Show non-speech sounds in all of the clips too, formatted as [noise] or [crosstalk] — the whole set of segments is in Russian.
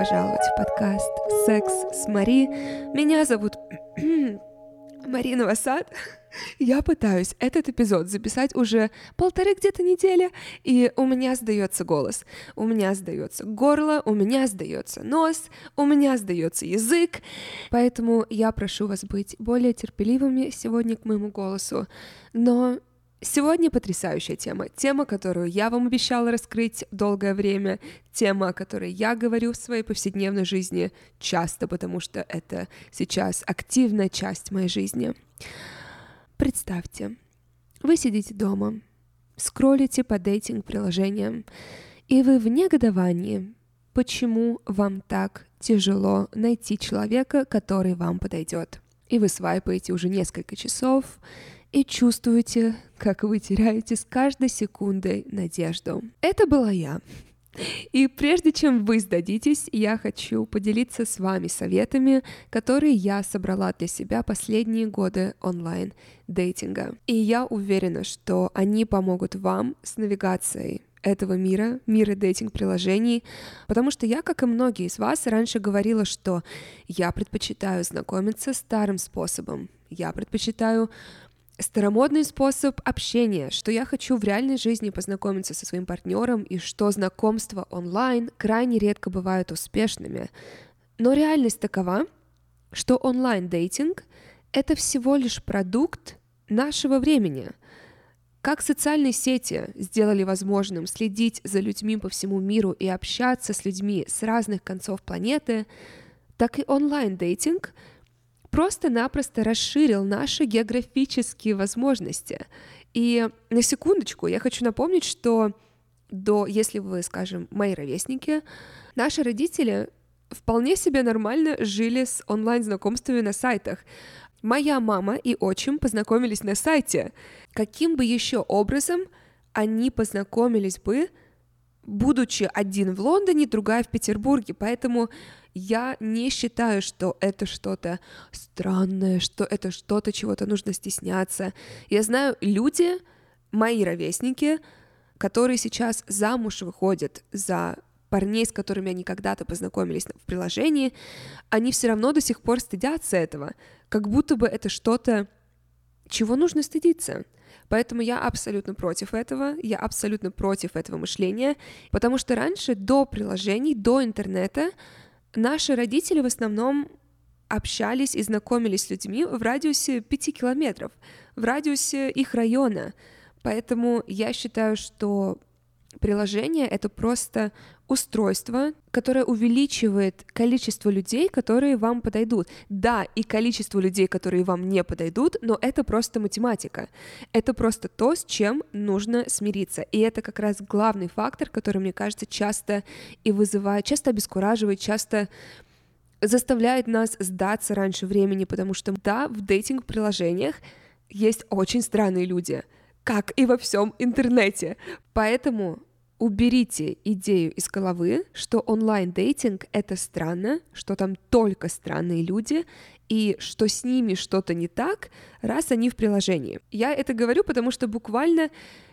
пожаловать в подкаст «Секс с Мари». Меня зовут [clears throat] Марина Васад. Я пытаюсь этот эпизод записать уже полторы где-то недели, и у меня сдается голос, у меня сдается горло, у меня сдается нос, у меня сдается язык, поэтому я прошу вас быть более терпеливыми сегодня к моему голосу, но Сегодня потрясающая тема. Тема, которую я вам обещала раскрыть долгое время. Тема, о которой я говорю в своей повседневной жизни часто, потому что это сейчас активная часть моей жизни. Представьте, вы сидите дома, скроллите по дейтинг-приложениям, и вы в негодовании, почему вам так тяжело найти человека, который вам подойдет. И вы свайпаете уже несколько часов, и чувствуете, как вы теряете с каждой секундой надежду. Это была я. И прежде чем вы сдадитесь, я хочу поделиться с вами советами, которые я собрала для себя последние годы онлайн дейтинга. И я уверена, что они помогут вам с навигацией этого мира, мира дейтинг-приложений, потому что я, как и многие из вас, раньше говорила, что я предпочитаю знакомиться старым способом, я предпочитаю старомодный способ общения, что я хочу в реальной жизни познакомиться со своим партнером и что знакомства онлайн крайне редко бывают успешными. Но реальность такова, что онлайн-дейтинг — это всего лишь продукт нашего времени. Как социальные сети сделали возможным следить за людьми по всему миру и общаться с людьми с разных концов планеты, так и онлайн-дейтинг — просто-напросто расширил наши географические возможности. И на секундочку я хочу напомнить, что до, если вы, скажем, мои ровесники, наши родители вполне себе нормально жили с онлайн-знакомствами на сайтах. Моя мама и отчим познакомились на сайте. Каким бы еще образом они познакомились бы, будучи один в Лондоне, другая в Петербурге? Поэтому я не считаю, что это что-то странное, что это что-то, чего-то нужно стесняться. Я знаю люди, мои ровесники, которые сейчас замуж выходят за парней, с которыми они когда-то познакомились в приложении, они все равно до сих пор стыдятся этого, как будто бы это что-то, чего нужно стыдиться. Поэтому я абсолютно против этого, я абсолютно против этого мышления, потому что раньше, до приложений, до интернета, Наши родители в основном общались и знакомились с людьми в радиусе 5 километров, в радиусе их района. Поэтому я считаю, что приложение — это просто устройство, которое увеличивает количество людей, которые вам подойдут. Да, и количество людей, которые вам не подойдут, но это просто математика. Это просто то, с чем нужно смириться. И это как раз главный фактор, который, мне кажется, часто и вызывает, часто обескураживает, часто заставляет нас сдаться раньше времени, потому что, да, в дейтинг-приложениях есть очень странные люди, как и во всем интернете. Поэтому уберите идею из головы, что онлайн-дейтинг — это странно, что там только странные люди, и что с ними что-то не так, раз они в приложении. Я это говорю, потому что буквально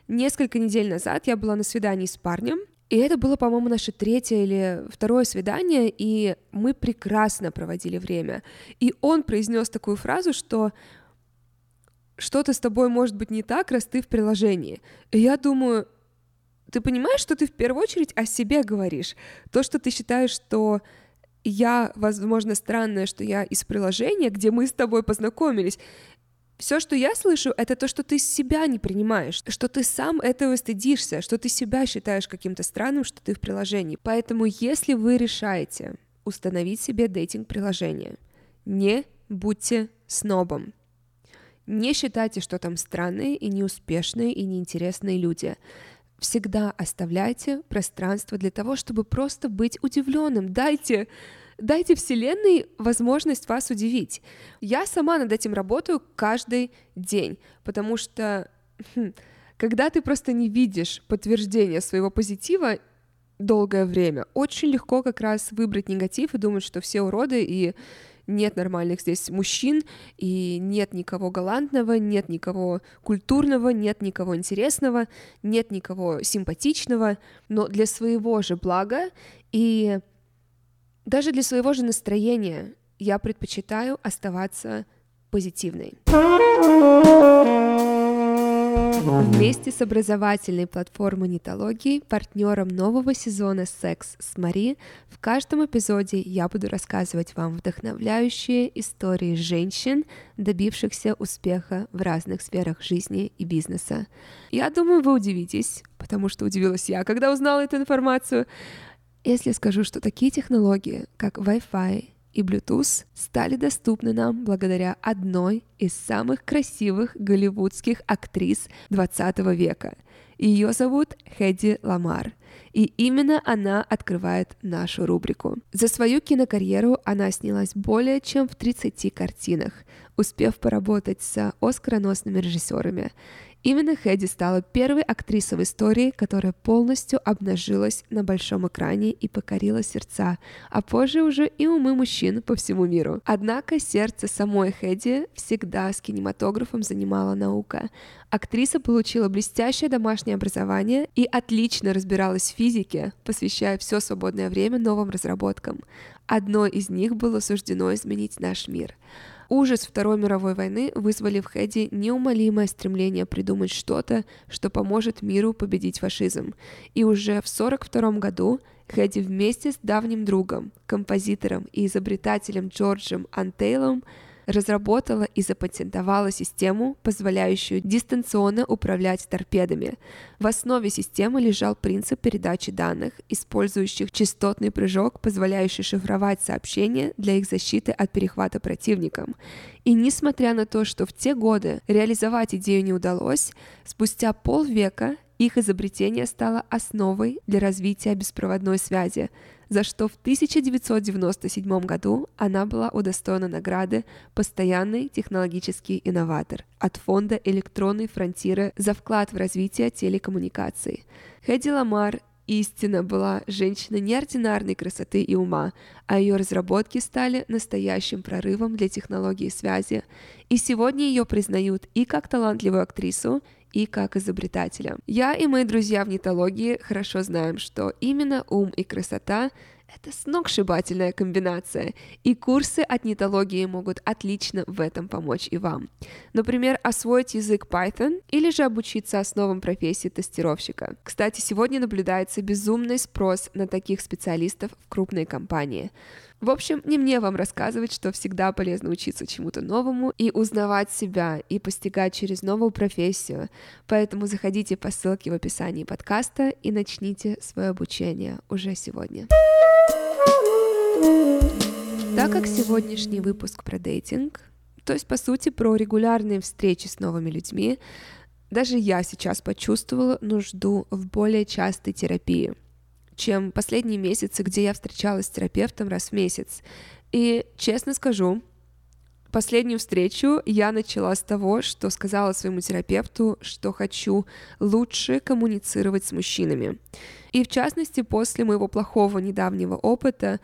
несколько недель назад я была на свидании с парнем, и это было, по-моему, наше третье или второе свидание, и мы прекрасно проводили время. И он произнес такую фразу, что что-то с тобой может быть не так, раз ты в приложении. И я думаю, ты понимаешь, что ты в первую очередь о себе говоришь. То, что ты считаешь, что я, возможно, странное, что я из приложения, где мы с тобой познакомились, все, что я слышу, это то, что ты себя не принимаешь, что ты сам этого стыдишься, что ты себя считаешь каким-то странным, что ты в приложении. Поэтому, если вы решаете установить себе дейтинг-приложение, не будьте снобом. Не считайте, что там странные и неуспешные и неинтересные люди всегда оставляйте пространство для того, чтобы просто быть удивленным. Дайте Дайте Вселенной возможность вас удивить. Я сама над этим работаю каждый день, потому что хм, когда ты просто не видишь подтверждения своего позитива долгое время, очень легко как раз выбрать негатив и думать, что все уроды и нет нормальных здесь мужчин, и нет никого галантного, нет никого культурного, нет никого интересного, нет никого симпатичного, но для своего же блага и Даже для своего же настроения я предпочитаю оставаться позитивной. Вместе с образовательной платформой Нитологии, партнером нового сезона «Секс с Мари», в каждом эпизоде я буду рассказывать вам вдохновляющие истории женщин, добившихся успеха в разных сферах жизни и бизнеса. Я думаю, вы удивитесь, потому что удивилась я, когда узнала эту информацию, если скажу, что такие технологии, как Wi-Fi, и Bluetooth стали доступны нам благодаря одной из самых красивых голливудских актрис 20 века. Ее зовут Хэдди Ламар, и именно она открывает нашу рубрику. За свою кинокарьеру она снялась более чем в 30 картинах, успев поработать с оскароносными режиссерами. Именно Хэдди стала первой актрисой в истории, которая полностью обнажилась на большом экране и покорила сердца, а позже уже и умы мужчин по всему миру. Однако сердце самой Хэдди всегда с кинематографом занимала наука. Актриса получила блестящее домашнее образование и отлично разбиралась в физике, посвящая все свободное время новым разработкам. Одной из них было суждено изменить наш мир — Ужас Второй мировой войны вызвали в Хэдди неумолимое стремление придумать что-то, что поможет миру победить фашизм. И уже в 1942 году Хэдди вместе с давним другом, композитором и изобретателем Джорджем Антейлом разработала и запатентовала систему, позволяющую дистанционно управлять торпедами. В основе системы лежал принцип передачи данных, использующих частотный прыжок, позволяющий шифровать сообщения для их защиты от перехвата противником. И несмотря на то, что в те годы реализовать идею не удалось, спустя полвека их изобретение стало основой для развития беспроводной связи, за что в 1997 году она была удостоена награды «Постоянный технологический инноватор» от фонда «Электронные фронтиры» за вклад в развитие телекоммуникаций. Хэдди Ламар истина была женщина неординарной красоты и ума, а ее разработки стали настоящим прорывом для технологии связи. И сегодня ее признают и как талантливую актрису, и как изобретателя. Я и мои друзья в нетологии хорошо знаем, что именно ум и красота это сногсшибательная комбинация, и курсы от нетологии могут отлично в этом помочь и вам. Например, освоить язык Python или же обучиться основам профессии тестировщика. Кстати, сегодня наблюдается безумный спрос на таких специалистов в крупной компании. В общем, не мне вам рассказывать, что всегда полезно учиться чему-то новому и узнавать себя, и постигать через новую профессию. Поэтому заходите по ссылке в описании подкаста и начните свое обучение уже сегодня. Так как сегодняшний выпуск про дейтинг, то есть, по сути, про регулярные встречи с новыми людьми, даже я сейчас почувствовала нужду в более частой терапии — чем последние месяцы, где я встречалась с терапевтом раз в месяц. И честно скажу, последнюю встречу я начала с того, что сказала своему терапевту, что хочу лучше коммуницировать с мужчинами. И в частности, после моего плохого недавнего опыта,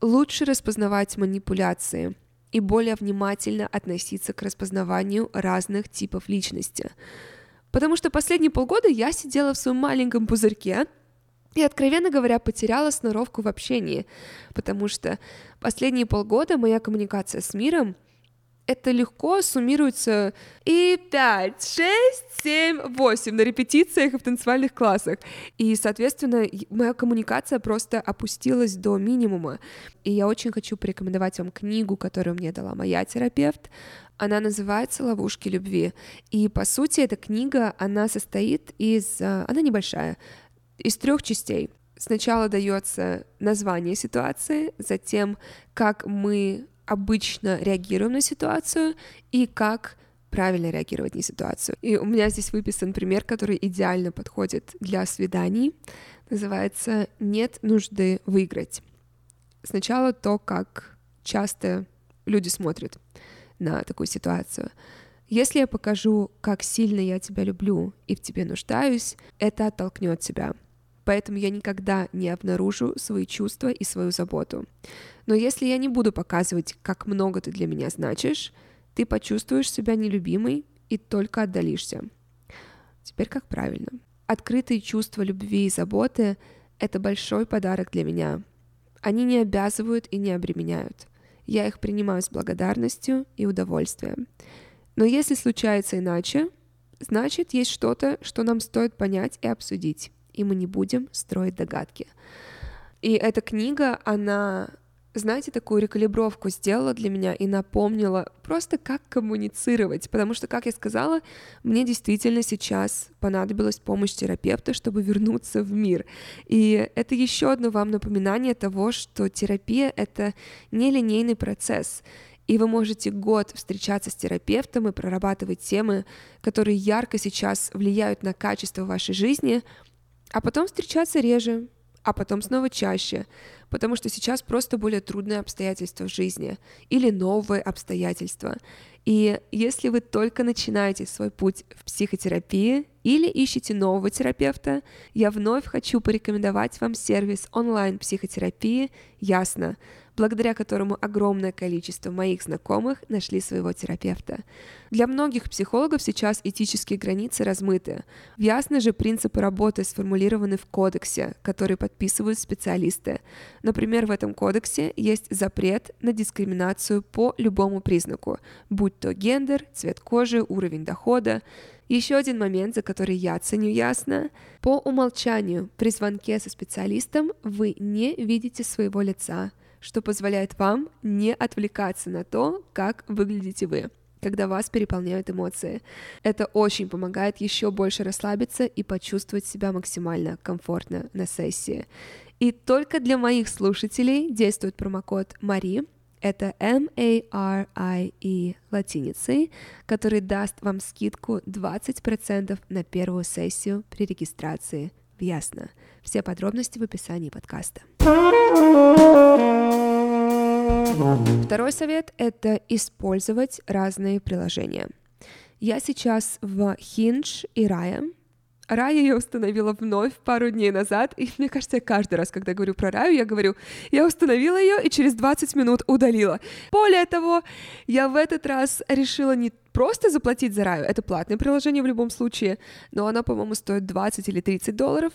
лучше распознавать манипуляции и более внимательно относиться к распознаванию разных типов личности. Потому что последние полгода я сидела в своем маленьком пузырьке, и, откровенно говоря, потеряла сноровку в общении, потому что последние полгода моя коммуникация с миром это легко суммируется и 5, 6, 7, 8 на репетициях и в танцевальных классах. И, соответственно, моя коммуникация просто опустилась до минимума. И я очень хочу порекомендовать вам книгу, которую мне дала моя терапевт. Она называется «Ловушки любви». И, по сути, эта книга, она состоит из... Э, она небольшая, из трех частей. Сначала дается название ситуации, затем как мы обычно реагируем на ситуацию и как правильно реагировать на ситуацию. И у меня здесь выписан пример, который идеально подходит для свиданий. Называется «Нет нужды выиграть». Сначала то, как часто люди смотрят на такую ситуацию. Если я покажу, как сильно я тебя люблю и в тебе нуждаюсь, это оттолкнет тебя поэтому я никогда не обнаружу свои чувства и свою заботу. Но если я не буду показывать, как много ты для меня значишь, ты почувствуешь себя нелюбимой и только отдалишься. Теперь как правильно? Открытые чувства любви и заботы — это большой подарок для меня. Они не обязывают и не обременяют. Я их принимаю с благодарностью и удовольствием. Но если случается иначе, значит, есть что-то, что нам стоит понять и обсудить, и мы не будем строить догадки. И эта книга, она знаете, такую рекалибровку сделала для меня и напомнила просто как коммуницировать, потому что, как я сказала, мне действительно сейчас понадобилась помощь терапевта, чтобы вернуться в мир. И это еще одно вам напоминание того, что терапия — это нелинейный процесс, и вы можете год встречаться с терапевтом и прорабатывать темы, которые ярко сейчас влияют на качество вашей жизни, а потом встречаться реже, а потом снова чаще, потому что сейчас просто более трудные обстоятельства в жизни или новые обстоятельства. И если вы только начинаете свой путь в психотерапии или ищете нового терапевта, я вновь хочу порекомендовать вам сервис онлайн-психотерапии «Ясно», благодаря которому огромное количество моих знакомых нашли своего терапевта. Для многих психологов сейчас этические границы размыты. Ясно же принципы работы сформулированы в кодексе, который подписывают специалисты. Например, в этом кодексе есть запрет на дискриминацию по любому признаку, будь то гендер, цвет кожи, уровень дохода. Еще один момент, за который я ценю ясно. По умолчанию при звонке со специалистом вы не видите своего лица, что позволяет вам не отвлекаться на то, как выглядите вы когда вас переполняют эмоции. Это очень помогает еще больше расслабиться и почувствовать себя максимально комфортно на сессии. И только для моих слушателей действует промокод Мари, это M-A-R-I-E латиницей, который даст вам скидку 20% на первую сессию при регистрации в Ясно. Все подробности в описании подкаста. Второй совет — это использовать разные приложения. Я сейчас в Hinge и Raya. Рая я установила вновь пару дней назад, и мне кажется, я каждый раз, когда говорю про Раю, я говорю, я установила ее и через 20 минут удалила. Более того, я в этот раз решила не просто заплатить за Раю, это платное приложение в любом случае, но оно, по-моему, стоит 20 или 30 долларов,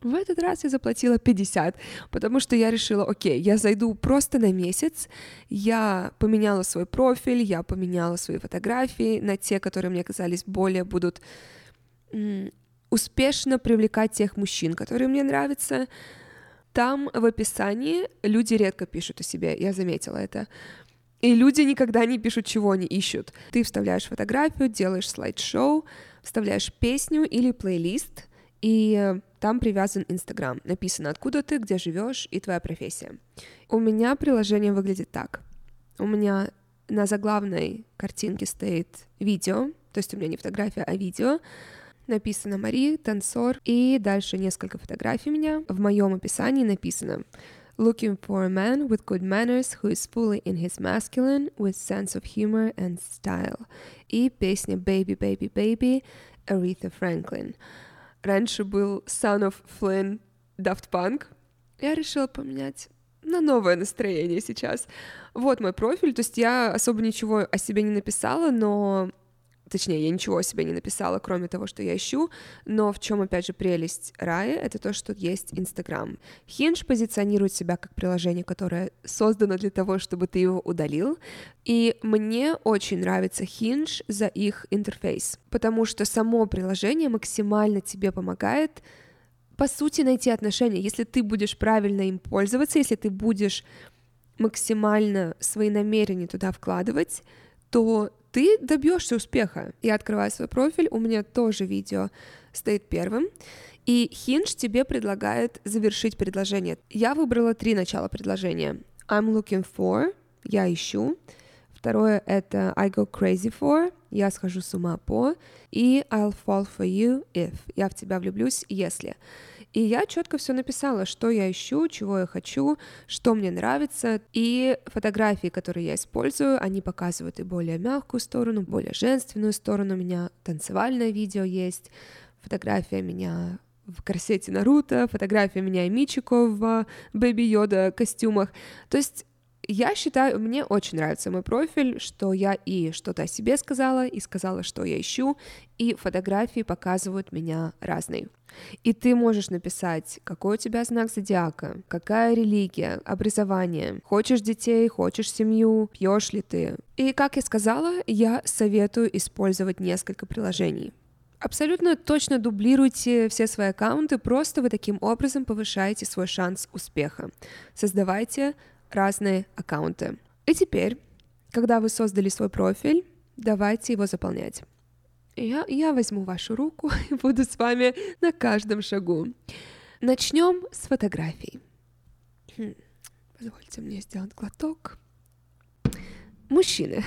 в этот раз я заплатила 50, потому что я решила, окей, я зайду просто на месяц, я поменяла свой профиль, я поменяла свои фотографии на те, которые мне казались более будут успешно привлекать тех мужчин, которые мне нравятся. Там в описании люди редко пишут о себе, я заметила это. И люди никогда не пишут, чего они ищут. Ты вставляешь фотографию, делаешь слайд-шоу, вставляешь песню или плейлист, и там привязан Инстаграм. Написано, откуда ты, где живешь и твоя профессия. У меня приложение выглядит так. У меня на заглавной картинке стоит видео, то есть у меня не фотография, а видео. Написано Мари, танцор, и дальше несколько фотографий меня. В моем описании написано Looking for a man with good manners who is fully in his masculine with sense of humor and style. И песня Baby, Baby, Baby Aretha Franklin. Раньше был Son of Flynn Daft Punk. Я решила поменять на новое настроение сейчас. Вот мой профиль, то есть я особо ничего о себе не написала, но точнее, я ничего себе не написала, кроме того, что я ищу, но в чем, опять же, прелесть Рая, это то, что есть Инстаграм. Хинж позиционирует себя как приложение, которое создано для того, чтобы ты его удалил, и мне очень нравится Хинж за их интерфейс, потому что само приложение максимально тебе помогает по сути, найти отношения. Если ты будешь правильно им пользоваться, если ты будешь максимально свои намерения туда вкладывать, то ты добьешься успеха. Я открываю свой профиль, у меня тоже видео стоит первым, и Hinge тебе предлагает завершить предложение. Я выбрала три начала предложения. I'm looking for, я ищу. Второе — это I go crazy for, я схожу с ума по. И I'll fall for you if, я в тебя влюблюсь, если. И я четко все написала, что я ищу, чего я хочу, что мне нравится. И фотографии, которые я использую, они показывают и более мягкую сторону, более женственную сторону. У меня танцевальное видео есть, фотография меня в корсете Наруто, фотография меня и Мичико в Бэби Йода костюмах. То есть Я считаю, мне очень нравится мой профиль, что я и что-то о себе сказала, и сказала, что я ищу, и фотографии показывают меня разные. И ты можешь написать, какой у тебя знак зодиака, какая религия, образование, хочешь детей, хочешь семью, пьешь ли ты. И, как я сказала, я советую использовать несколько приложений. Абсолютно точно дублируйте все свои аккаунты, просто вы таким образом повышаете свой шанс успеха. Создавайте разные аккаунты. И теперь, когда вы создали свой профиль, давайте его заполнять. Я, я возьму вашу руку [laughs] и буду с вами на каждом шагу. Начнем с фотографий. Хм, позвольте мне сделать глоток. Мужчины,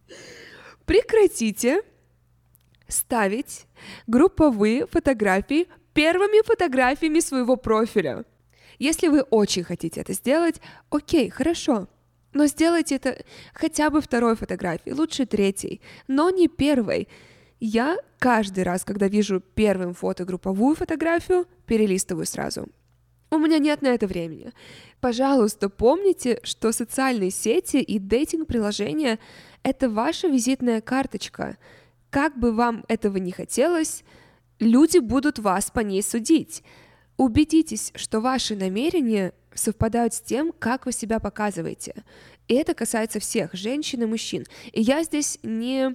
[laughs] прекратите ставить групповые фотографии первыми фотографиями своего профиля. Если вы очень хотите это сделать, окей, хорошо. Но сделайте это хотя бы второй фотографией, лучше третьей, но не первой. Я каждый раз, когда вижу первым фото групповую фотографию, перелистываю сразу. У меня нет на это времени. Пожалуйста, помните, что социальные сети и дейтинг-приложения — это ваша визитная карточка. Как бы вам этого не хотелось, люди будут вас по ней судить. Убедитесь, что ваши намерения совпадают с тем, как вы себя показываете. И это касается всех, женщин и мужчин. И я здесь не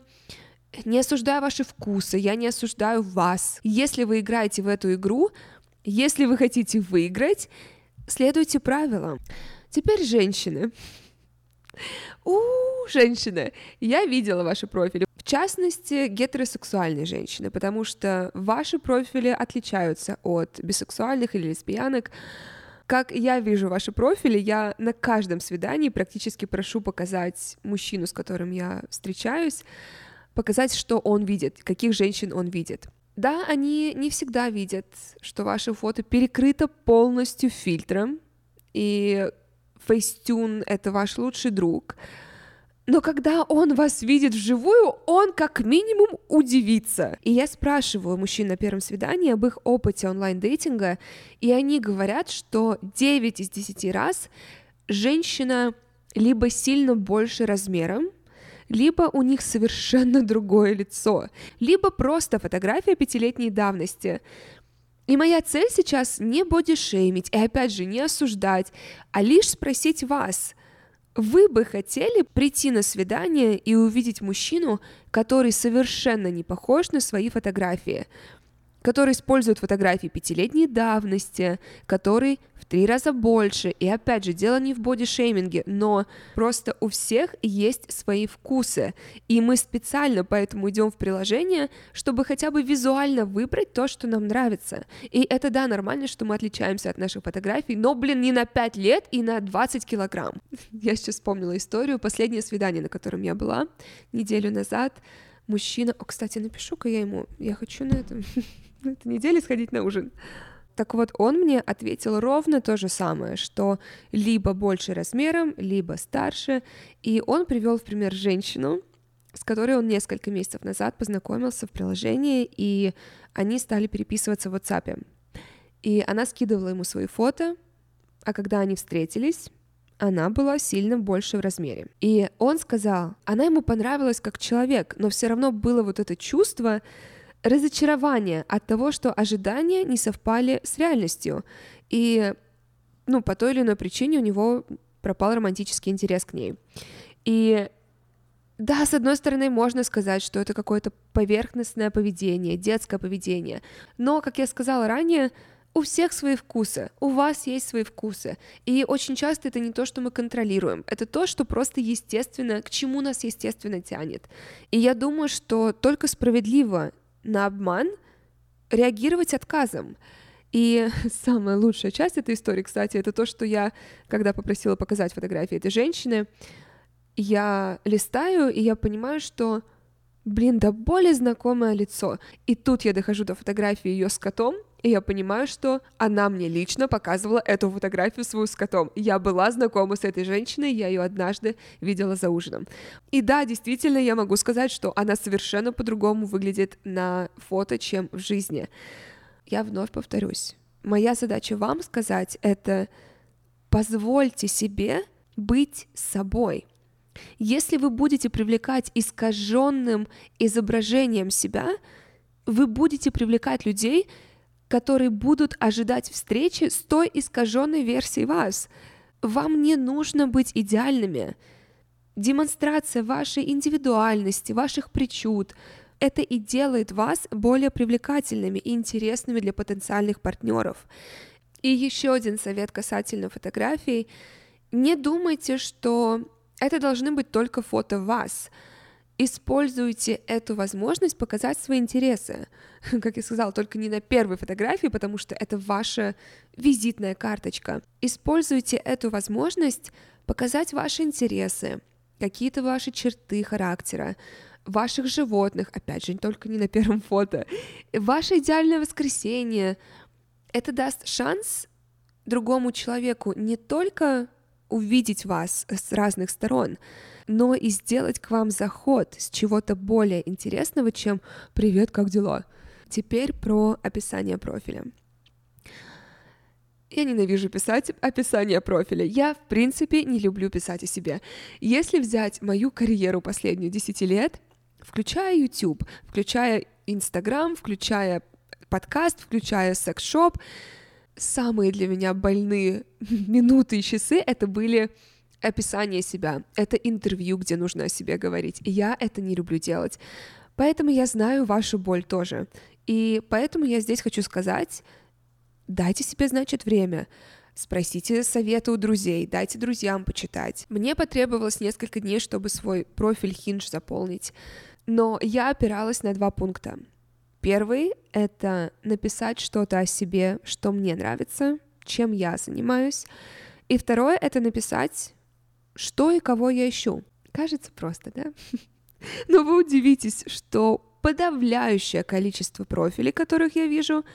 не осуждаю ваши вкусы, я не осуждаю вас. Если вы играете в эту игру, если вы хотите выиграть, следуйте правилам. Теперь женщины. У, женщины, я видела ваши профили. В частности, гетеросексуальные женщины, потому что ваши профили отличаются от бисексуальных или лесбиянок. Как я вижу ваши профили, я на каждом свидании практически прошу показать мужчину, с которым я встречаюсь, показать, что он видит, каких женщин он видит. Да, они не всегда видят, что ваше фото перекрыто полностью фильтром, и Facetune — это ваш лучший друг — но когда он вас видит вживую, он как минимум удивится. И я спрашиваю мужчин на первом свидании об их опыте онлайн-дейтинга, и они говорят, что 9 из 10 раз женщина либо сильно больше размером, либо у них совершенно [laughs] другое лицо, либо просто фотография пятилетней давности. И моя цель сейчас не бодишеймить и опять же не осуждать, а лишь спросить вас – вы бы хотели прийти на свидание и увидеть мужчину, который совершенно не похож на свои фотографии, который использует фотографии пятилетней давности, который в три раза больше. И опять же, дело не в бодишейминге, но просто у всех есть свои вкусы. И мы специально поэтому идем в приложение, чтобы хотя бы визуально выбрать то, что нам нравится. И это, да, нормально, что мы отличаемся от наших фотографий, но, блин, не на 5 лет и на 20 килограмм. [laughs] Я сейчас вспомнила историю. Последнее свидание, на котором я была неделю назад, мужчина... О, кстати, напишу-ка я ему. Я хочу на этом [laughs] на этой неделе сходить на ужин. Так вот, он мне ответил ровно то же самое, что либо больше размером, либо старше, и он привел в пример женщину, с которой он несколько месяцев назад познакомился в приложении, и они стали переписываться в WhatsApp. И она скидывала ему свои фото, а когда они встретились, она была сильно больше в размере. И он сказал, она ему понравилась как человек, но все равно было вот это чувство, разочарование от того, что ожидания не совпали с реальностью. И, ну, по той или иной причине у него пропал романтический интерес к ней. И да, с одной стороны, можно сказать, что это какое-то поверхностное поведение, детское поведение. Но, как я сказала ранее, у всех свои вкусы, у вас есть свои вкусы. И очень часто это не то, что мы контролируем, это то, что просто естественно, к чему нас естественно тянет. И я думаю, что только справедливо на обман реагировать отказом. И [laughs] самая лучшая часть этой истории, кстати, это то, что я, когда попросила показать фотографии этой женщины, я листаю, и я понимаю, что, блин, да более знакомое лицо. И тут я дохожу до фотографии ее с котом, и я понимаю, что она мне лично показывала эту фотографию свою с котом. Я была знакома с этой женщиной, я ее однажды видела за ужином. И да, действительно, я могу сказать, что она совершенно по-другому выглядит на фото, чем в жизни. Я вновь повторюсь. Моя задача вам сказать это позвольте себе быть собой. Если вы будете привлекать искаженным изображением себя, вы будете привлекать людей, которые будут ожидать встречи с той искаженной версией вас. Вам не нужно быть идеальными. Демонстрация вашей индивидуальности, ваших причуд, это и делает вас более привлекательными и интересными для потенциальных партнеров. И еще один совет касательно фотографий. Не думайте, что это должны быть только фото вас. Используйте эту возможность показать свои интересы. [laughs] Как я сказала, только не на первой фотографии, потому что это ваша визитная карточка. Используйте эту возможность показать ваши интересы, какие-то ваши черты характера, ваших животных, опять же, только не на первом [laughs] фото, ваше идеальное воскресенье. Это даст шанс другому человеку не только увидеть вас с разных сторон, но и сделать к вам заход с чего-то более интересного, чем «Привет, как дела?». Теперь про описание профиля. Я ненавижу писать описание профиля. Я, в принципе, не люблю писать о себе. Если взять мою карьеру последнюю 10 лет, включая YouTube, включая Instagram, включая подкаст, включая секс-шоп, самые для меня больные [laughs] минуты и часы это были описание себя, это интервью, где нужно о себе говорить, и я это не люблю делать. Поэтому я знаю вашу боль тоже. И поэтому я здесь хочу сказать, дайте себе, значит, время. Спросите совета у друзей, дайте друзьям почитать. Мне потребовалось несколько дней, чтобы свой профиль Hinge заполнить. Но я опиралась на два пункта. Первый — это написать что-то о себе, что мне нравится, чем я занимаюсь. И второе — это написать, что и кого я ищу. Кажется просто, да? [laughs] Но вы удивитесь, что подавляющее количество профилей, которых я вижу,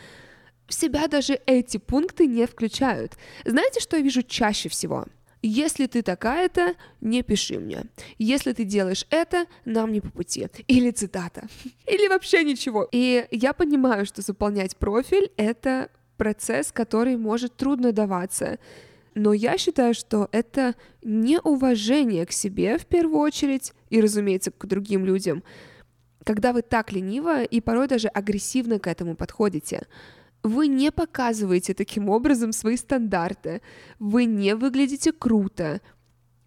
в себя даже эти пункты не включают. Знаете, что я вижу чаще всего? Если ты такая-то, не пиши мне. Если ты делаешь это, нам не по пути. Или цитата. [laughs] Или вообще ничего. И я понимаю, что заполнять профиль — это процесс, который может трудно даваться. Но я считаю, что это неуважение к себе в первую очередь и, разумеется, к другим людям, когда вы так лениво и порой даже агрессивно к этому подходите. Вы не показываете таким образом свои стандарты. Вы не выглядите круто.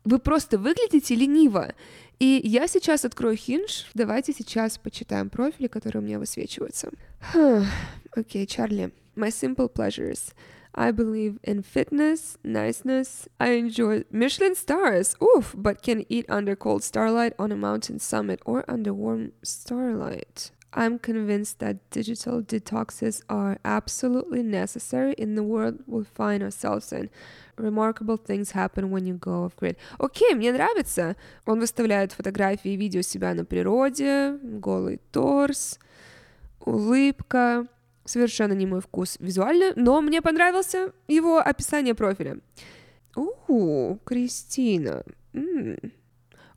Вы просто выглядите лениво. И я сейчас открою Hinge. Давайте сейчас почитаем профили, которые у меня высвечиваются. [sighs] Окей, Чарли. My simple pleasures. I believe in fitness, niceness. I enjoy Michelin stars. Oof, but can eat under cold starlight on a mountain summit or under warm starlight. I'm convinced that digital detoxes are absolutely necessary in the world we find ourselves in. Remarkable things happen when you go off grid. Окей, мне нравится. Он выставляет фотографии и видео себя на природе, голый торс, улыбка. Совершенно не мой вкус визуально, но мне понравился его описание профиля. У, Кристина. М-м.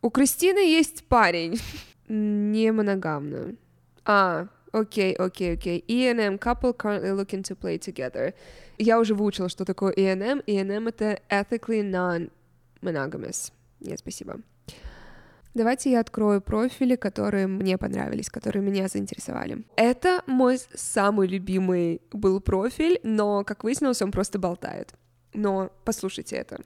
У Кристины есть парень. [laughs] Не моногамно. А, окей, окей, окей. E&M couple currently looking to play together. Я уже выучила, что такое E&M. E&M — это ethically non-monogamous. Нет, спасибо. Давайте я открою профили, которые мне понравились, которые меня заинтересовали. Это мой самый любимый был профиль, но, как выяснилось, он просто болтает. Но послушайте это.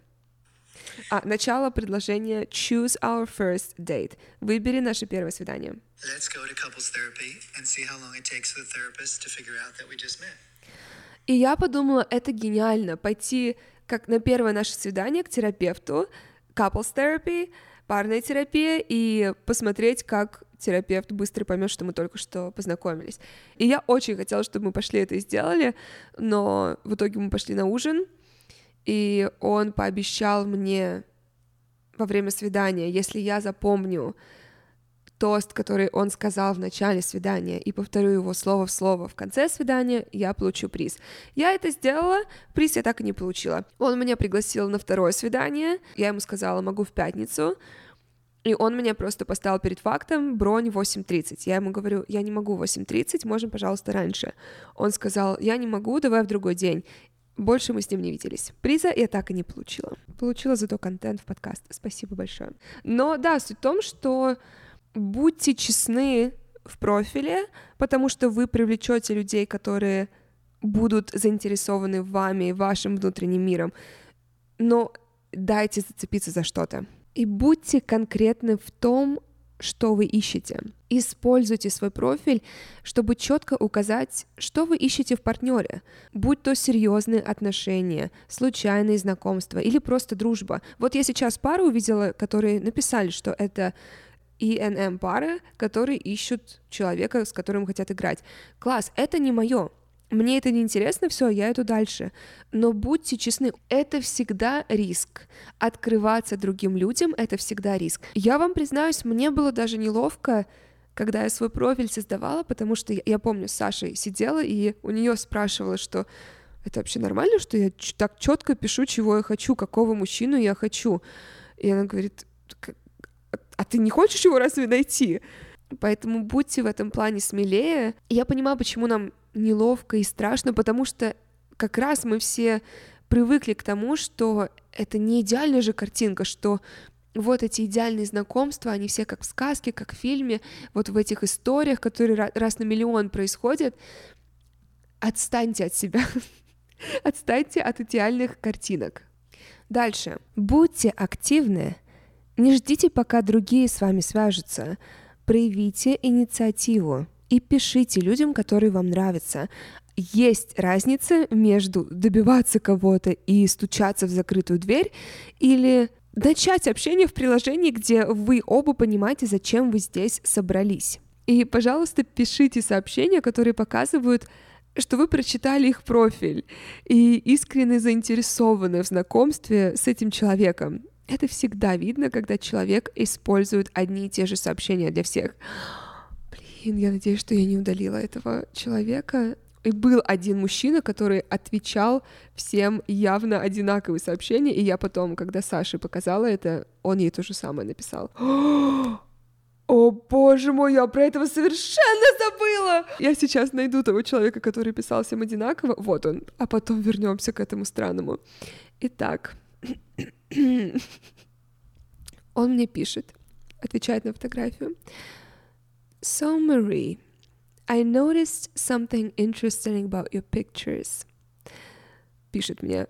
А, начало предложения choose our first date. Выбери наше первое свидание. Let's go to couples therapy and see how long it takes for the therapist to figure out that we just met. И я подумала, это гениально, пойти как на первое наше свидание к терапевту, couples therapy, парная терапия, и посмотреть, как терапевт быстро поймет, что мы только что познакомились. И я очень хотела, чтобы мы пошли это и сделали, но в итоге мы пошли на ужин, и он пообещал мне во время свидания, если я запомню тост, который он сказал в начале свидания, и повторю его слово в слово в конце свидания, я получу приз. Я это сделала, приз я так и не получила. Он меня пригласил на второе свидание, я ему сказала, могу в пятницу, и он меня просто поставил перед фактом, бронь 8.30. Я ему говорю, я не могу 8.30, можем, пожалуйста, раньше. Он сказал, я не могу, давай в другой день больше мы с ним не виделись. Приза я так и не получила. Получила зато контент в подкаст. Спасибо большое. Но да, суть в том, что будьте честны в профиле, потому что вы привлечете людей, которые будут заинтересованы вами, вашим внутренним миром. Но дайте зацепиться за что-то. И будьте конкретны в том, что вы ищете. Используйте свой профиль, чтобы четко указать, что вы ищете в партнере, будь то серьезные отношения, случайные знакомства или просто дружба. Вот я сейчас пару увидела, которые написали, что это ИНМ пары, которые ищут человека, с которым хотят играть. Класс, это не мое мне это не интересно, все, я иду дальше. Но будьте честны, это всегда риск. Открываться другим людям — это всегда риск. Я вам признаюсь, мне было даже неловко, когда я свой профиль создавала, потому что я, я помню, с Сашей сидела, и у нее спрашивала, что это вообще нормально, что я так четко пишу, чего я хочу, какого мужчину я хочу. И она говорит, а ты не хочешь его разве найти? Поэтому будьте в этом плане смелее. Я понимаю, почему нам неловко и страшно, потому что как раз мы все привыкли к тому, что это не идеальная же картинка, что вот эти идеальные знакомства, они все как в сказке, как в фильме, вот в этих историях, которые раз на миллион происходят. Отстаньте от себя, [laughs] отстаньте от идеальных картинок. Дальше. Будьте активны. Не ждите, пока другие с вами свяжутся. Проявите инициативу и пишите людям, которые вам нравятся. Есть разница между добиваться кого-то и стучаться в закрытую дверь или начать общение в приложении, где вы оба понимаете, зачем вы здесь собрались. И, пожалуйста, пишите сообщения, которые показывают, что вы прочитали их профиль и искренне заинтересованы в знакомстве с этим человеком. Это всегда видно, когда человек использует одни и те же сообщения для всех. Блин, я надеюсь, что я не удалила этого человека. И был один мужчина, который отвечал всем явно одинаковые сообщения, и я потом, когда Саше показала это, он ей то же самое написал. [gasps] О боже мой, я про этого совершенно забыла! Я сейчас найду того человека, который писал всем одинаково. Вот он. А потом вернемся к этому странному. Итак, [coughs] он мне пишет, отвечает на фотографию. So, Marie, I noticed something interesting about your pictures. Пишет мне.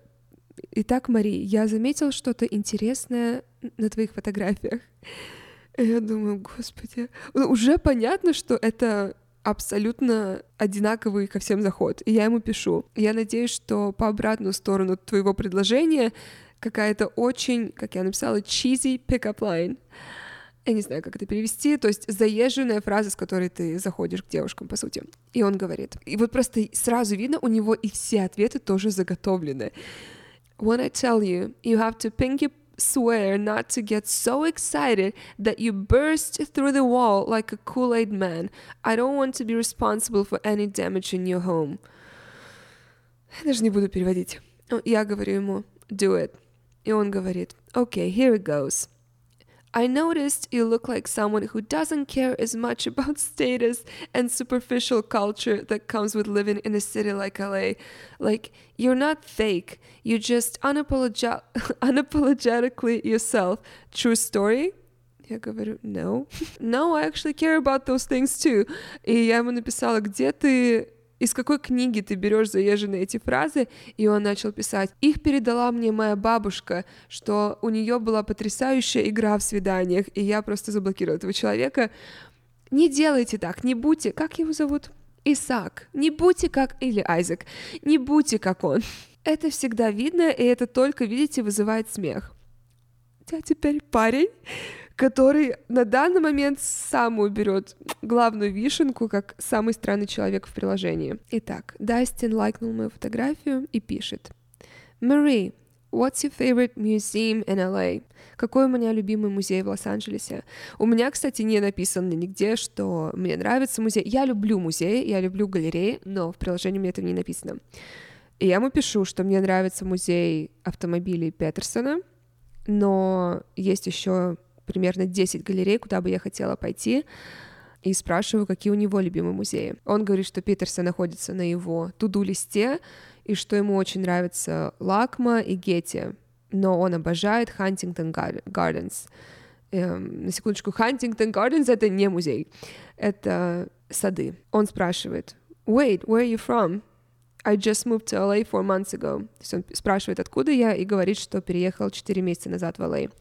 Итак, Мари, я заметил что-то интересное на твоих фотографиях. Я думаю, господи, ну, уже понятно, что это абсолютно одинаковый ко всем заход. И я ему пишу. Я надеюсь, что по обратную сторону твоего предложения какая-то очень, как я написала, cheesy pick-up line я не знаю, как это перевести, то есть заезженная фраза, с которой ты заходишь к девушкам, по сути. И он говорит. И вот просто сразу видно, у него и все ответы тоже заготовлены. When I tell you, you have to pinky swear not to get so excited that you burst through the wall like a Kool-Aid man. I don't want to be responsible for any damage in your home. Я даже не буду переводить. Я говорю ему, do it. И он говорит, okay, here it goes. I noticed you look like someone who doesn't care as much about status and superficial culture that comes with living in a city like LA. Like, you're not fake, you're just unapologi- [laughs] unapologetically yourself. True story? Я говорю, no. [laughs] no, I actually care about those things too. И я ему написала, где ты из какой книги ты берешь заезженные эти фразы? И он начал писать. Их передала мне моя бабушка, что у нее была потрясающая игра в свиданиях, и я просто заблокировала этого человека. Не делайте так, не будьте... Как его зовут? Исаак. Не будьте как... Или Айзек. Не будьте как он. Это всегда видно, и это только, видите, вызывает смех. А теперь парень который на данный момент сам уберет главную вишенку, как самый странный человек в приложении. Итак, Дастин лайкнул мою фотографию и пишет. Marie, What's your favorite museum in LA? Какой у меня любимый музей в Лос-Анджелесе? У меня, кстати, не написано нигде, что мне нравится музей. Я люблю музеи, я люблю галереи, но в приложении мне это не написано. И я ему пишу, что мне нравится музей автомобилей Петерсона, но есть еще примерно 10 галерей, куда бы я хотела пойти. и спрашиваю, какие у него любимые музеи. Он говорит, что Питерсон находится на его туду-листе, и что ему очень нравится Лакма и Гетти, но он обожает Хантингтон Гарденс. Эм, на секундочку, Хантингтон Гарденс — это не музей, это сады. Он спрашивает, wait, where are you from? I just moved to LA four months ago. То есть он спрашивает, откуда я, и говорит, что переехал 4 месяца назад в LA.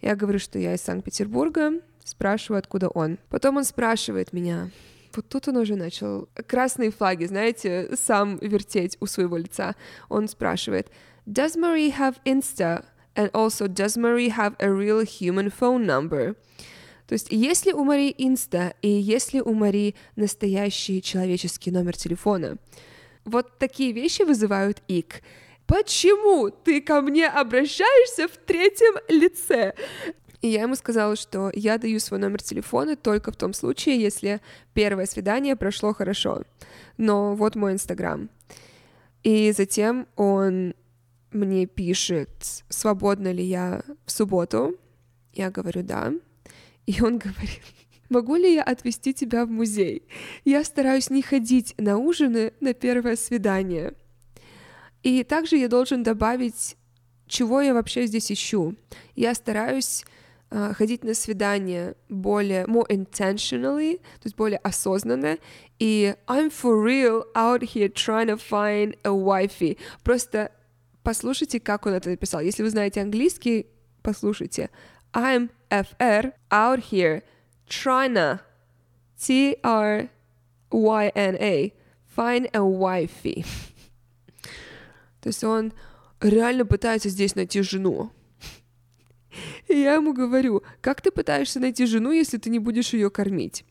Я говорю, что я из Санкт-Петербурга, спрашиваю, откуда он. Потом он спрашивает меня, вот тут он уже начал красные флаги, знаете, сам вертеть у своего лица. Он спрашивает, Does Marie have Insta? And also, does Marie have a real human phone number? То есть, если у Мари Инста и если у Мари настоящий человеческий номер телефона, вот такие вещи вызывают ик. Почему ты ко мне обращаешься в третьем лице? И я ему сказала, что я даю свой номер телефона только в том случае, если первое свидание прошло хорошо. Но вот мой инстаграм. И затем он мне пишет, свободна ли я в субботу. Я говорю, да. И он говорит, могу ли я отвезти тебя в музей? Я стараюсь не ходить на ужины на первое свидание. И также я должен добавить, чего я вообще здесь ищу. Я стараюсь uh, ходить на свидание более, more intentionally, то есть более осознанно, и I'm for real out here trying to find a wifey. Просто послушайте, как он это написал. Если вы знаете английский, послушайте. I'm FR out here trying to T-R-Y-N-A find a wifey. То есть он реально пытается здесь найти жену. И я ему говорю, как ты пытаешься найти жену, если ты не будешь ее кормить?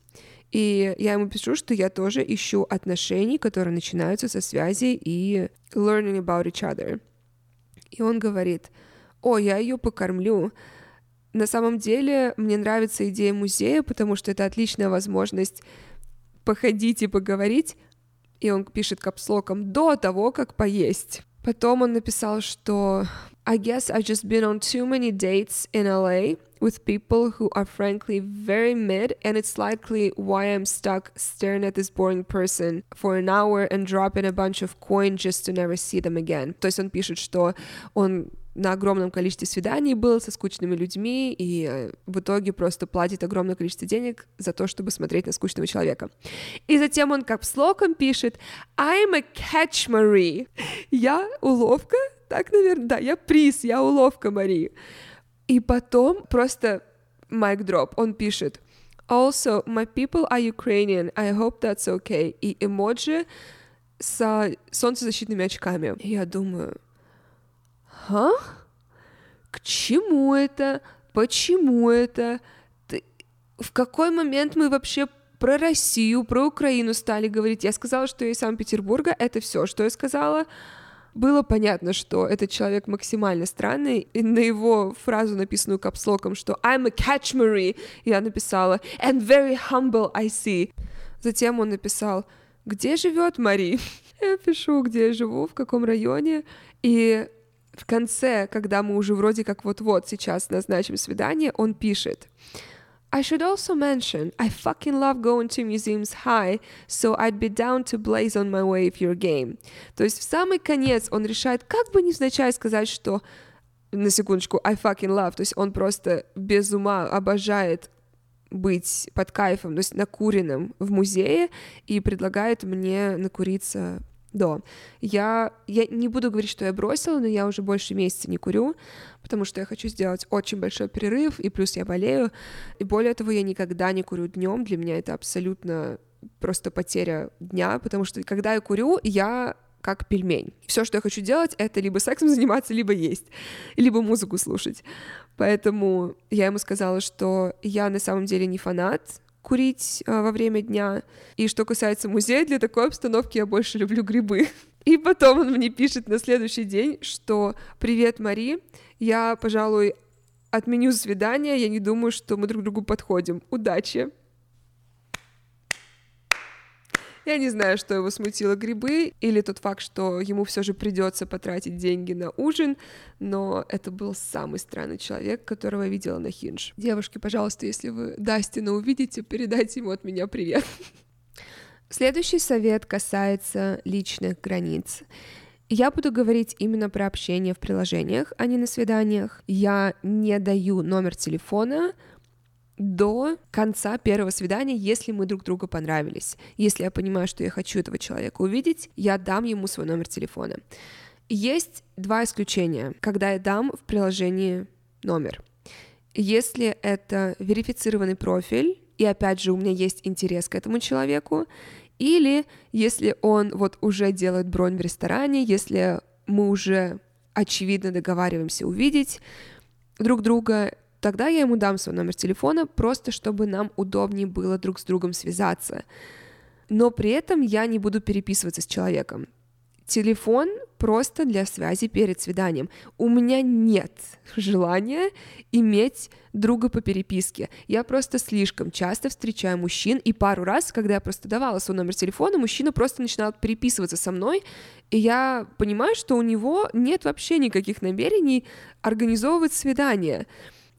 И я ему пишу, что я тоже ищу отношений, которые начинаются со связи и learning about each other. И он говорит, о, я ее покормлю. На самом деле мне нравится идея музея, потому что это отличная возможность походить и поговорить. И он пишет капслоком до того, как поесть. Потом он написал, что I guess I've just been on too many dates in LA with people who are frankly very mid, and it's likely why I'm stuck staring at this boring person for an hour and dropping a bunch of coin just to never see them again. То есть он пишет, что он на огромном количестве свиданий был со скучными людьми и э, в итоге просто платит огромное количество денег за то, чтобы смотреть на скучного человека. И затем он как слогом пишет «I'm a catch Marie». Я уловка? Так, наверное, да, я приз, я уловка Мари. И потом просто mic drop, он пишет Also, my people are Ukrainian, I hope that's okay. И эмоджи с солнцезащитными очками. Я думаю, ха? К чему это? Почему это? Ты... В какой момент мы вообще про Россию, про Украину стали говорить? Я сказала, что я из Санкт-Петербурга, это все, что я сказала. Было понятно, что этот человек максимально странный, и на его фразу, написанную капслоком, что «I'm a catch Marie», я написала «and very humble I see». Затем он написал «Где живет Мари?» [laughs] Я пишу, где я живу, в каком районе, и в конце, когда мы уже вроде как вот-вот сейчас назначим свидание, он пишет I should also mention, I fucking love going to museums high, so I'd be down to blaze on my way if you're game. То есть в самый конец он решает как бы невзначай сказать, что на секундочку, I fucking love, то есть он просто без ума обожает быть под кайфом, то есть накуренным в музее и предлагает мне накуриться до. Я, я не буду говорить, что я бросила, но я уже больше месяца не курю, потому что я хочу сделать очень большой перерыв, и плюс я болею. И более того, я никогда не курю днем. Для меня это абсолютно просто потеря дня, потому что когда я курю, я как пельмень. Все, что я хочу делать, это либо сексом заниматься, либо есть, либо музыку слушать. Поэтому я ему сказала, что я на самом деле не фанат курить а, во время дня. И что касается музея, для такой обстановки я больше люблю грибы. [laughs] И потом он мне пишет на следующий день, что «Привет, Мари, я, пожалуй, отменю свидание, я не думаю, что мы друг другу подходим. Удачи!» Я не знаю, что его смутило грибы или тот факт, что ему все же придется потратить деньги на ужин, но это был самый странный человек, которого я видела на Хинж. Девушки, пожалуйста, если вы Дастина увидите, передайте ему от меня привет. Следующий совет касается личных границ. Я буду говорить именно про общение в приложениях, а не на свиданиях. Я не даю номер телефона до конца первого свидания, если мы друг другу понравились. Если я понимаю, что я хочу этого человека увидеть, я дам ему свой номер телефона. Есть два исключения, когда я дам в приложении номер. Если это верифицированный профиль, и опять же у меня есть интерес к этому человеку, или если он вот уже делает бронь в ресторане, если мы уже очевидно договариваемся увидеть друг друга, тогда я ему дам свой номер телефона, просто чтобы нам удобнее было друг с другом связаться. Но при этом я не буду переписываться с человеком. Телефон просто для связи перед свиданием. У меня нет желания иметь друга по переписке. Я просто слишком часто встречаю мужчин, и пару раз, когда я просто давала свой номер телефона, мужчина просто начинал переписываться со мной, и я понимаю, что у него нет вообще никаких намерений организовывать свидание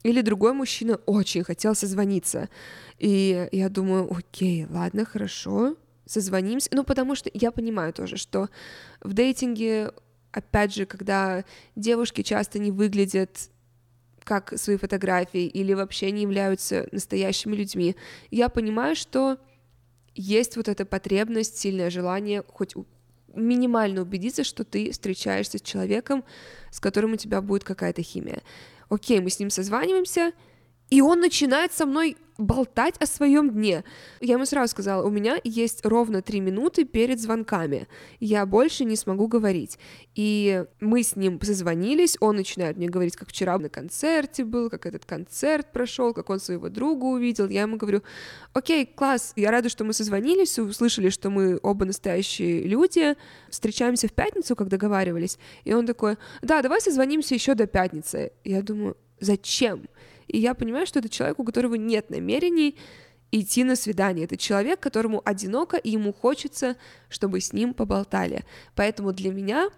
или другой мужчина очень хотел созвониться. И я думаю, окей, ладно, хорошо, созвонимся. Ну, потому что я понимаю тоже, что в дейтинге, опять же, когда девушки часто не выглядят как свои фотографии или вообще не являются настоящими людьми, я понимаю, что есть вот эта потребность, сильное желание хоть минимально убедиться, что ты встречаешься с человеком, с которым у тебя будет какая-то химия окей, мы с ним созваниваемся, и он начинает со мной болтать о своем дне. Я ему сразу сказала, у меня есть ровно три минуты перед звонками, я больше не смогу говорить. И мы с ним созвонились, он начинает мне говорить, как вчера на концерте был, как этот концерт прошел, как он своего друга увидел. Я ему говорю, окей, класс, я рада, что мы созвонились, услышали, что мы оба настоящие люди, встречаемся в пятницу, как договаривались. И он такой, да, давай созвонимся еще до пятницы. Я думаю, зачем? И я понимаю, что это человек, у которого нет намерений идти на свидание. Это человек, которому одиноко, и ему хочется, чтобы с ним поболтали. Поэтому для меня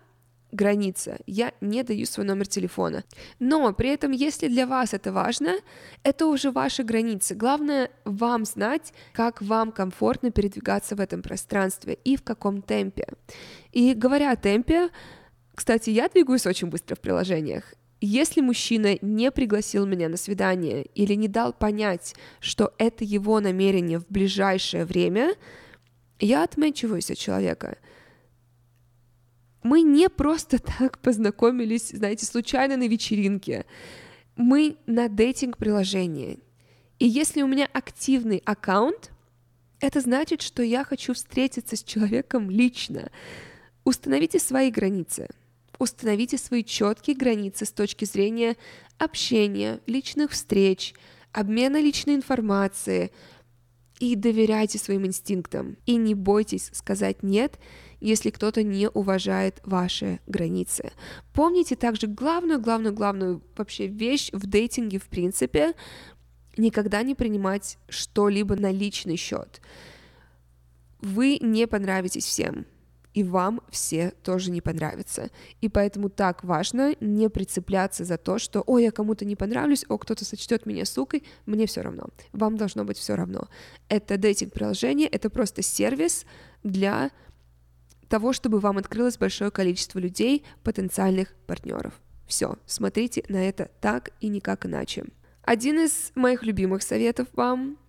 граница. Я не даю свой номер телефона. Но при этом, если для вас это важно, это уже ваши границы. Главное вам знать, как вам комфортно передвигаться в этом пространстве и в каком темпе. И говоря о темпе, кстати, я двигаюсь очень быстро в приложениях. Если мужчина не пригласил меня на свидание или не дал понять, что это его намерение в ближайшее время, я отмечиваюсь от человека. Мы не просто [laughs] так познакомились, знаете, случайно на вечеринке. Мы на дейтинг-приложении. И если у меня активный аккаунт, это значит, что я хочу встретиться с человеком лично. Установите свои границы – Установите свои четкие границы с точки зрения общения, личных встреч, обмена личной информации и доверяйте своим инстинктам. И не бойтесь сказать «нет», если кто-то не уважает ваши границы. Помните также главную, главную, главную вообще вещь в дейтинге в принципе, никогда не принимать что-либо на личный счет. Вы не понравитесь всем, и вам все тоже не понравятся. И поэтому так важно не прицепляться за то, что «Ой, я кому-то не понравлюсь, о, кто-то сочтет меня сукой», мне все равно. Вам должно быть все равно. Это дейтинг-приложение, это просто сервис для того, чтобы вам открылось большое количество людей, потенциальных партнеров. Все, смотрите на это так и никак иначе. Один из моих любимых советов вам –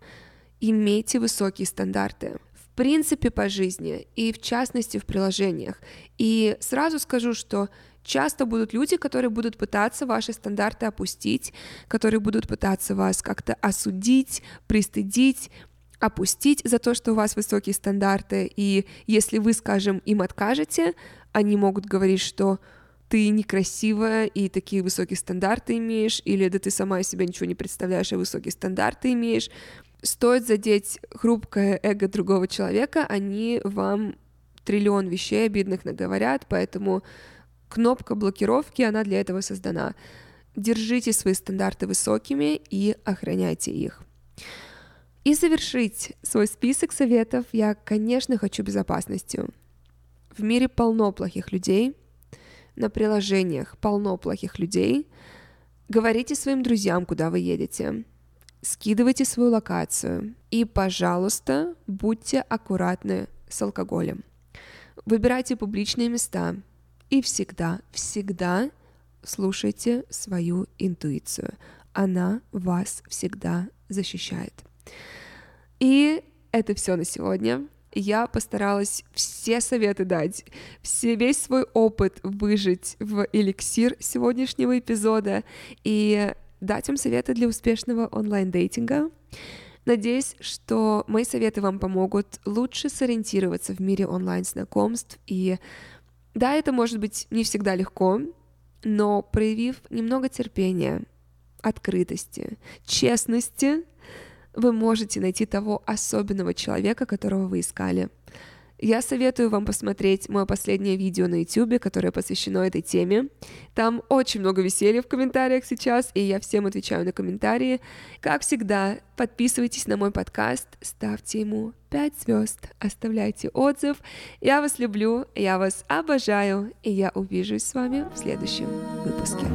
имейте высокие стандарты принципе по жизни и в частности в приложениях. И сразу скажу, что часто будут люди, которые будут пытаться ваши стандарты опустить, которые будут пытаться вас как-то осудить, пристыдить, опустить за то, что у вас высокие стандарты, и если вы, скажем, им откажете, они могут говорить, что ты некрасивая и такие высокие стандарты имеешь, или да ты сама из себя ничего не представляешь, а высокие стандарты имеешь стоит задеть хрупкое эго другого человека, они вам триллион вещей обидных наговорят, поэтому кнопка блокировки, она для этого создана. Держите свои стандарты высокими и охраняйте их. И завершить свой список советов я, конечно, хочу безопасностью. В мире полно плохих людей, на приложениях полно плохих людей. Говорите своим друзьям, куда вы едете. Скидывайте свою локацию. И, пожалуйста, будьте аккуратны с алкоголем. Выбирайте публичные места. И всегда, всегда слушайте свою интуицию. Она вас всегда защищает. И это все на сегодня. Я постаралась все советы дать, все, весь свой опыт выжить в эликсир сегодняшнего эпизода и дать вам советы для успешного онлайн-дейтинга. Надеюсь, что мои советы вам помогут лучше сориентироваться в мире онлайн-знакомств. И да, это может быть не всегда легко, но проявив немного терпения, открытости, честности, вы можете найти того особенного человека, которого вы искали. Я советую вам посмотреть мое последнее видео на YouTube, которое посвящено этой теме. Там очень много веселья в комментариях сейчас, и я всем отвечаю на комментарии. Как всегда, подписывайтесь на мой подкаст, ставьте ему 5 звезд, оставляйте отзыв. Я вас люблю, я вас обожаю, и я увижусь с вами в следующем выпуске.